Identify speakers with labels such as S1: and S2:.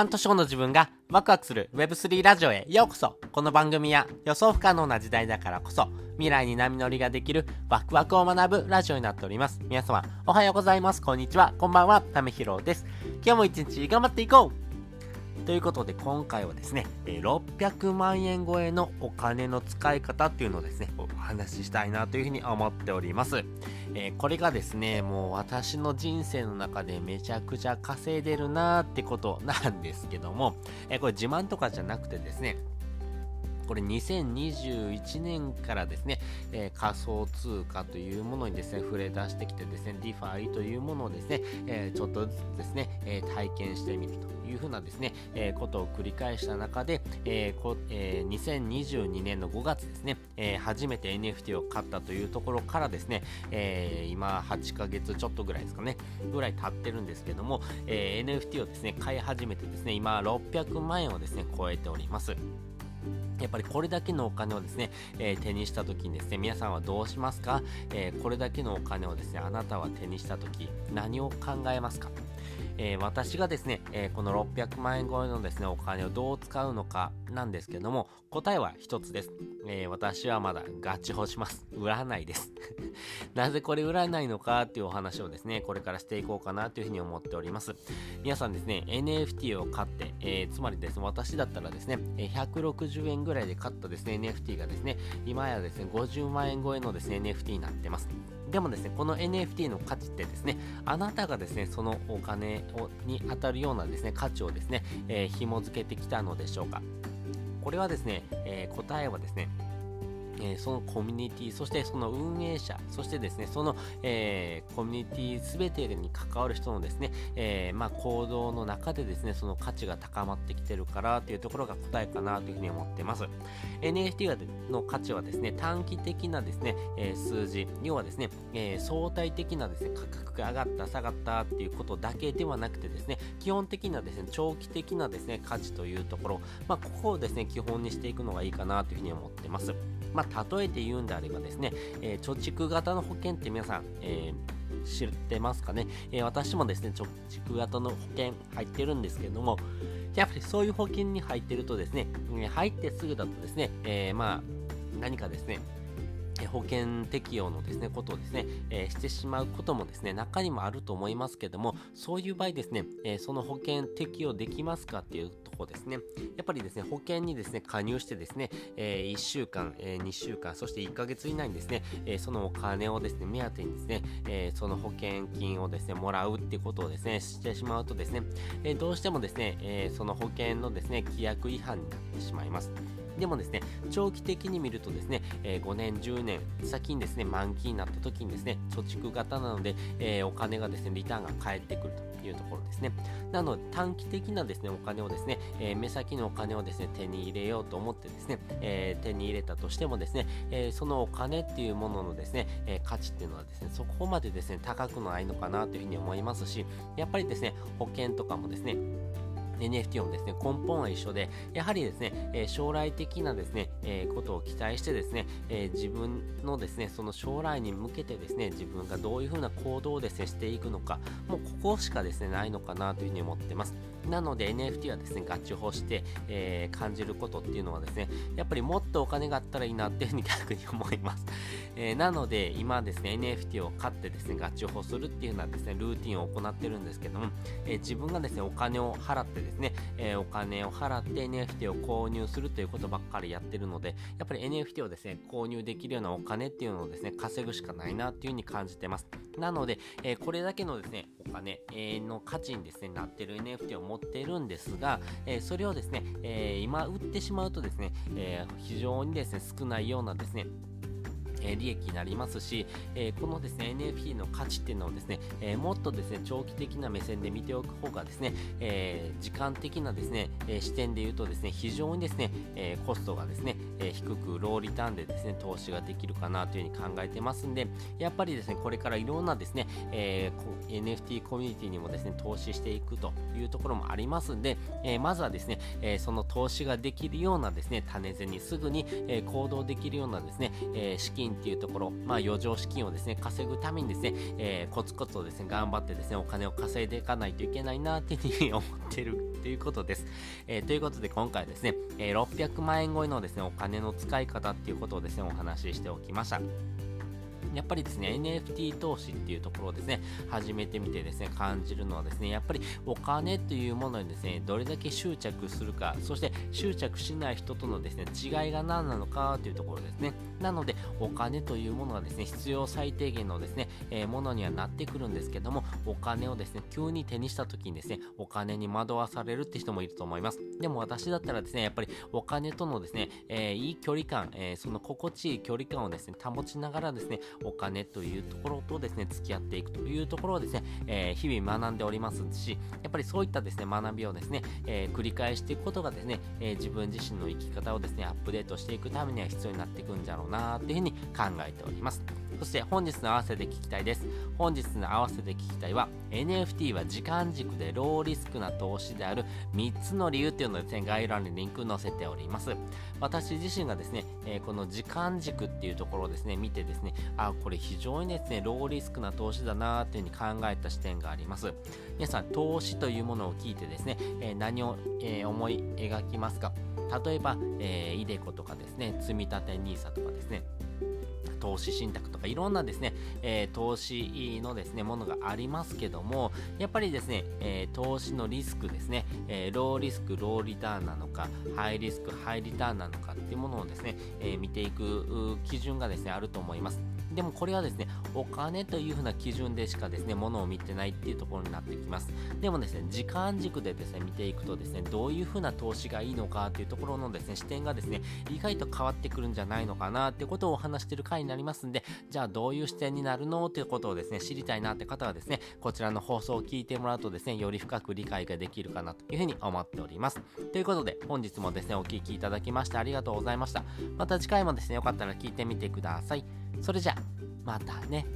S1: 半年後の自分がワクワクする Web3 ラジオへようこそ。この番組は予想不可能な時代だからこそ未来に波乗りができるワクワクを学ぶラジオになっております。皆様おはようございます。こんにちは。こんばんは。ためひろです。今日も一日頑張っていこう。ということで今回はですね、600万円超えのお金の使い方っていうのをですね、お話ししたいなというふうに思っております。えー、これがですね、もう私の人生の中でめちゃくちゃ稼いでるなーってことなんですけども、えー、これ自慢とかじゃなくてですね、これ2021年からですね、えー、仮想通貨というものにですね、触れ出してきてですね、DeFi というものをですね、えー、ちょっとずつですね、えー、体験してみるというふうなですね、えことを繰り返した中で、えこえ2022年の5月ですね、え初めて NFT を買ったというところからですね、え今8ヶ月ちょっとぐらいですかね、ぐらい経ってるんですけども、え NFT をですね、買い始めてですね、今600万円をですね、超えております。やっぱりこれだけのお金をですね、えー、手にした時にですね、皆さんはどうしますか、えー、これだけのお金をですね、あなたは手にした時、何を考えますか？えー、私がですね、えー、この600万円超えのですね、お金をどう使うのかなんですけども、答えは一つです。えー、私はまだガチホします。売らないです。なぜこれ売らないのかっていうお話をですね、これからしていこうかなというふうに思っております。皆さんですね、NFT を買って、えつまりですね、私だったらですね、160円ぐらいで買ったですね、NFT がですね、今やですね、50万円超えのですね、NFT になってます。でもですね、この NFT の価値ってですね、あなたがですね、そのお金をに当たるようなですね、価値をですね、えー、紐付けてきたのでしょうか。これはですね、えー、答えはですね、えー、そのコミュニティ、そしてその運営者、そしてですね、その、えー、コミュニティすべてに関わる人のですね、えー、まあ、行動の中でですね、その価値が高まってきてるからというところが答えかなというふうに思ってます。NFT の価値はですね、短期的なですね、え数字、要はですね、え相対的なですね、価格が上がった、下がったっていうことだけではなくてですね、基本的なですね、長期的なですね、価値というところ、まあ、ここをですね、基本にしていくのがいいかなというふうに思ってます。まあ、例えて言うんであればですね、えー、貯蓄型の保険って皆さん、えー、知ってますかね、えー、私もですね、貯蓄型の保険入ってるんですけれども、やっぱりそういう保険に入ってるとですね、入ってすぐだとですね、えまあ、何かですね、保険適用のですね、ことをですね、えー、してしまうこともですね、中にもあると思いますけども、そういう場合ですね、えー、その保険適用できますかっていうところですね、やっぱりですね、保険にですね、加入してですね、えー、1週間、え2週間、そして1ヶ月以内にですね、えそのお金をですね、目当てにですね、えその保険金をですね、もらうってことをですね、してしまうとですね、えどうしてもですね、えその保険のですね、規約違反になってしまいます。でもですね、長期的に見るとですね、えー、5年、10年先にですね、満期になった時にですね、貯蓄型なので、えー、お金がですね、リターンが返ってくるというところですね。なので、短期的なですね、お金をですね、えー、目先のお金をですね、手に入れようと思ってですね、え手に入れたとしてもですね、えそのお金っていうもののですね、え価値っていうのはですね、そこまでですね、高くないのかなというふうに思いますし、やっぱりですね、保険とかもですね、NFT もですね、根本は一緒で、やはりですね、え、将来的なですね、え、ことを期待してですね、え、自分のですね、その将来に向けてですね、自分がどういうふうな行動ですね、していくのか、もうここしかですね、ないのかなというふうに思ってます。なので NFT はですね、ガチホして、えー、感じることっていうのはですね、やっぱりもっとお金があったらいいなっていうふうに逆に思います。えー、なので、今ですね、NFT を買ってですね、ガチホするっていうようなですね、ルーティンを行ってるんですけども、えー、自分がですね、お金を払ってですね、ですねえお金を払って NFT を購入するということばっかりやってるので、やっぱり NFT をですね、購入できるようなお金っていうのをですね、稼ぐしかないなっていうふうに感じてます。なので、えこれだけのですね、お金、えの価値にですね、なってる NFT を持ってるんですが、えそれをですね、え今売ってしまうとですね、え非常にですね、少ないようなですね、え利益になりますし、えこのですね NFT の価値っていうのをですね、えもっとですね長期的な目線で見ておく方がですね、え時間的なですね、え視点で言うとですね非常にですね、えコストがですね、え低くローリターンでですね、投資ができるかなというふうに考えてますんで、やっぱりですね、これからいろんなですね、えー、NFT コミュニティにもですね、投資していくというところもありますんで、えまずはですね、えその投資ができるようなですね、種銭にすぐに、え行動できるようなですね、え資金っていうところ、まあ余剰資金をですね、稼ぐためにですね、えコツコツとですね、頑張ってですね、お金を稼いでいかないといけないなっていうふうに思ってるということです。えー、ということで今回ですね、えー、600万円超えのですね、お金の使い方っていうことをですね、お話ししておきました。やっぱりですね、NFT 投資っていうところをですね、始めてみてですね、感じるのはですね、やっぱりお金というものにですね、どれだけ執着するか、そして執着しない人とのですね、違いが何なのかというところですね。なので、お金というものはですね、必要最低限のですね、えー、ものにはなってくるんですけども、お金をですね、急に手にした時にですね、お金に惑わされるって人もいると思います。でも私だったらですね、やっぱりお金とのですね、えー、いい距離感、えー、その心地いい距離感をですね、保ちながらですね、お金というところとですね、付き合っていくというところをですね、えー、日々学んでおりますし、やっぱりそういったですね、学びをですね、えー、繰り返していくことがですね、えー、自分自身の生き方をですね、アップデートしていくためには必要になっていくんじゃろうなっていうふうに考えております。そして本日の合わせで聞きたいです。本日の合わせで聞きたいは NFT は時間軸でローリスクな投資である3つの理由っていうのをですね、概要欄にリンク載せております。私自身がですね、えー、この時間軸っていうところをですね、見てですね、あ、これ非常にですね、ローリスクな投資だなーっていうふうに考えた視点があります。皆さん、投資というものを聞いてですね、えー、何を、えー、思い描きますか？例えば、えー、イデコとかですね、積立 NISA とかですね、投資信託とかいろんなですね、えー、投資のですね、ものがありますけども、やっぱりですね、えー、投資のリスクですね、えー、ローリスク、ローリターンなのか、ハイリスク、ハイリターンなのかっていうものをですね、え見ていく基準がですね、あると思います。でもこれはですね、お金というふうな基準でしかですね、ものを見てないっていうところになってきます。でもですね、時間軸でですね、見ていくとですね、どういうふうな投資がいいのかっていうところのですね、視点がですね、意外と変わってくるんじゃないのかなってことをお話してる回になりますんで、じゃあどういう視点になるのっていうことをですね、知りたいなって方はですね、こちらの放送を聞いてもらうとですね、より深く理解ができるかなというふうに思っております。ということで、本日もですね、お聴きいただきましてありがとうございました。また次回もですね、よかったら聞いてみてください。それじゃあ、またね。